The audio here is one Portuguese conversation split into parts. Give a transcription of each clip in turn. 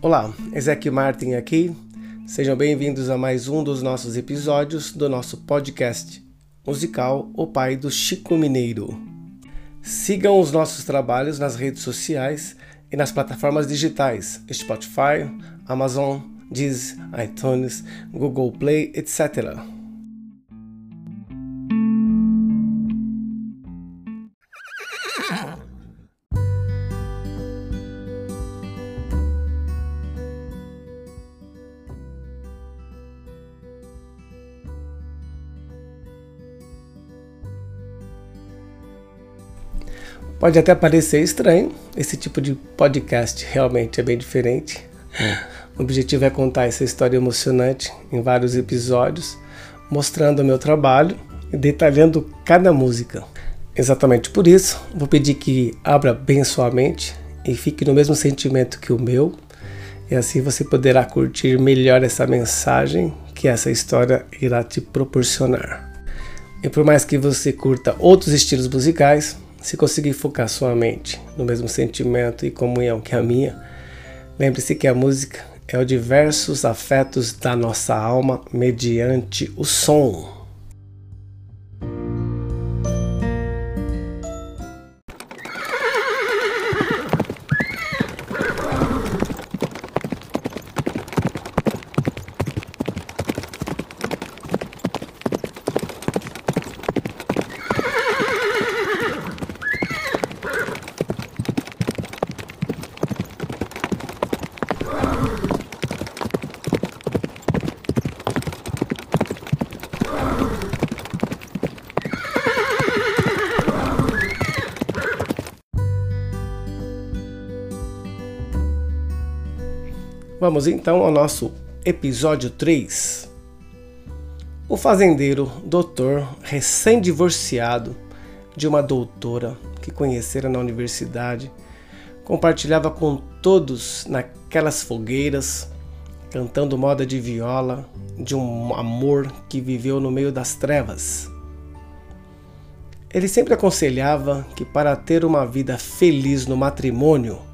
Olá, Ezequiel Martin aqui. Sejam bem-vindos a mais um dos nossos episódios do nosso podcast musical O Pai do Chico Mineiro. Sigam os nossos trabalhos nas redes sociais e nas plataformas digitais Spotify, Amazon, Deezer, iTunes, Google Play, etc. Pode até parecer estranho, esse tipo de podcast realmente é bem diferente. O objetivo é contar essa história emocionante em vários episódios, mostrando o meu trabalho e detalhando cada música. Exatamente por isso, vou pedir que abra bem sua mente e fique no mesmo sentimento que o meu, e assim você poderá curtir melhor essa mensagem que essa história irá te proporcionar. E por mais que você curta outros estilos musicais, se conseguir focar sua mente no mesmo sentimento e comunhão que a minha, lembre-se que a música é o diversos afetos da nossa alma mediante o som. Vamos então ao nosso episódio 3. O fazendeiro, doutor, recém-divorciado de uma doutora que conhecera na universidade, compartilhava com todos naquelas fogueiras, cantando moda de viola, de um amor que viveu no meio das trevas. Ele sempre aconselhava que para ter uma vida feliz no matrimônio,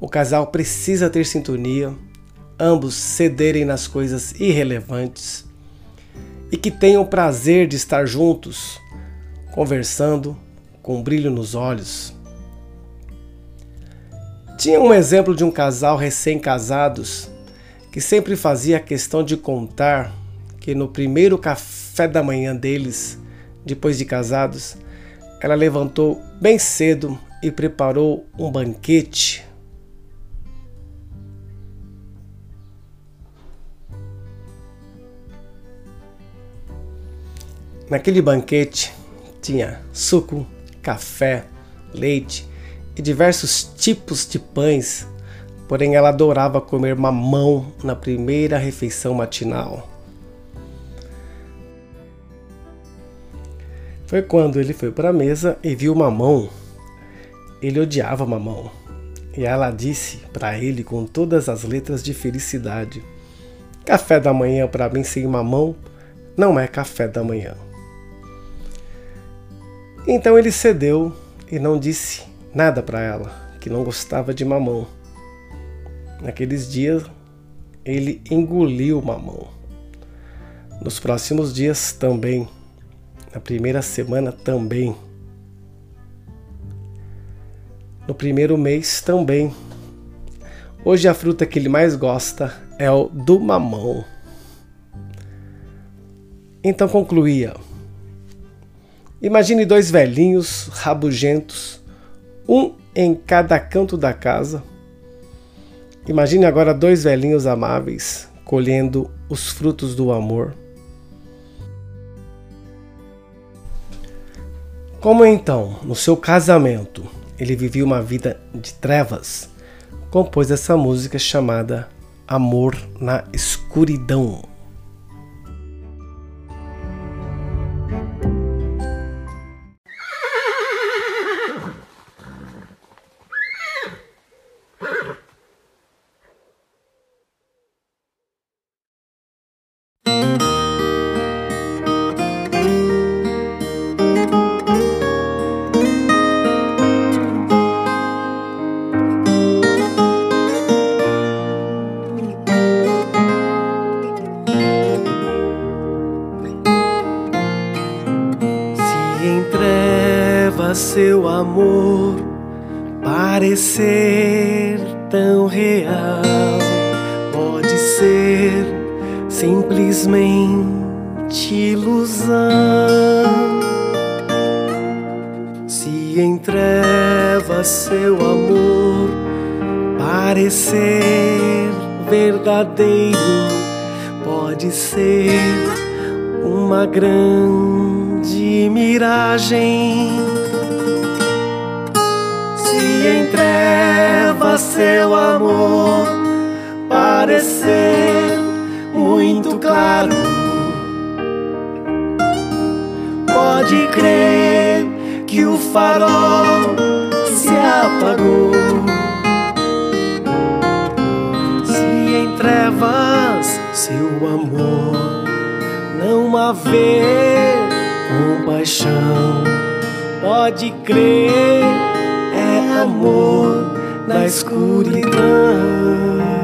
o casal precisa ter sintonia, ambos cederem nas coisas irrelevantes e que tenham prazer de estar juntos, conversando com um brilho nos olhos. Tinha um exemplo de um casal recém-casados que sempre fazia questão de contar que no primeiro café da manhã deles, depois de casados, ela levantou bem cedo e preparou um banquete Naquele banquete tinha suco, café, leite e diversos tipos de pães, porém ela adorava comer mamão na primeira refeição matinal. Foi quando ele foi para a mesa e viu mamão. Ele odiava mamão. E ela disse para ele com todas as letras de felicidade: Café da manhã para mim sem mamão não é café da manhã. Então ele cedeu e não disse nada para ela, que não gostava de mamão. Naqueles dias, ele engoliu mamão. Nos próximos dias também. Na primeira semana também. No primeiro mês também. Hoje a fruta que ele mais gosta é o do mamão. Então concluía: Imagine dois velhinhos rabugentos, um em cada canto da casa. Imagine agora dois velhinhos amáveis colhendo os frutos do amor. Como então, no seu casamento, ele vivia uma vida de trevas, compôs essa música chamada Amor na Escuridão. Em trevas seu amor parecer tão real, pode ser simplesmente ilusão. Se em trevas seu amor parecer verdadeiro, pode ser uma grande miragem. Se em trevas seu amor parecer muito claro, pode crer que o farol se apagou. Se em trevas seu amor não haver compaixão, pode crer, é amor na escuridão.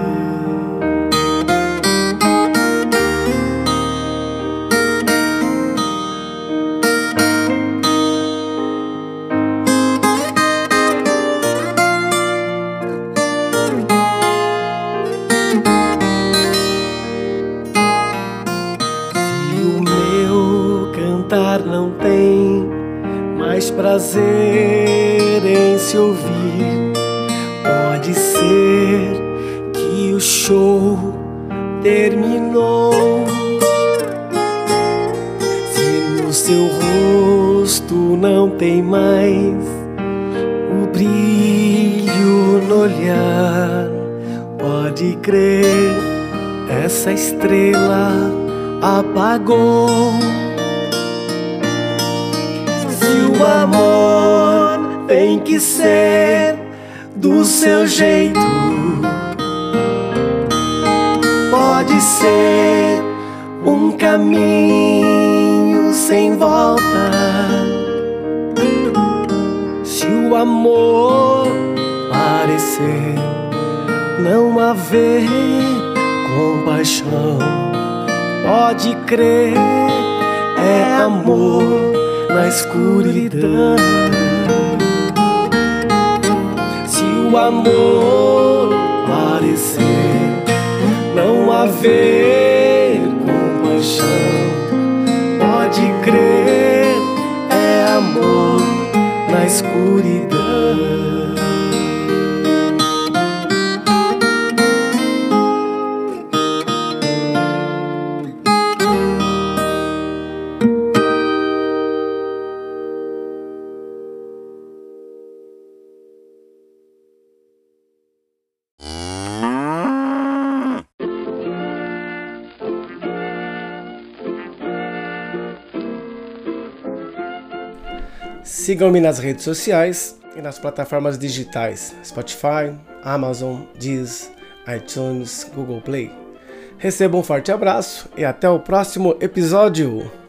Prazer em se ouvir. Pode ser que o show terminou. Se no seu rosto não tem mais o brilho no olhar, pode crer, essa estrela apagou o amor tem que ser do seu jeito. Pode ser um caminho sem volta. Se o amor parecer não haver compaixão, pode crer, é amor na escuridão. Se o amor parecer não haver compaixão, pode crer, é amor na escuridão. Sigam-me nas redes sociais e nas plataformas digitais Spotify, Amazon, Deezer, iTunes, Google Play. Receba um forte abraço e até o próximo episódio!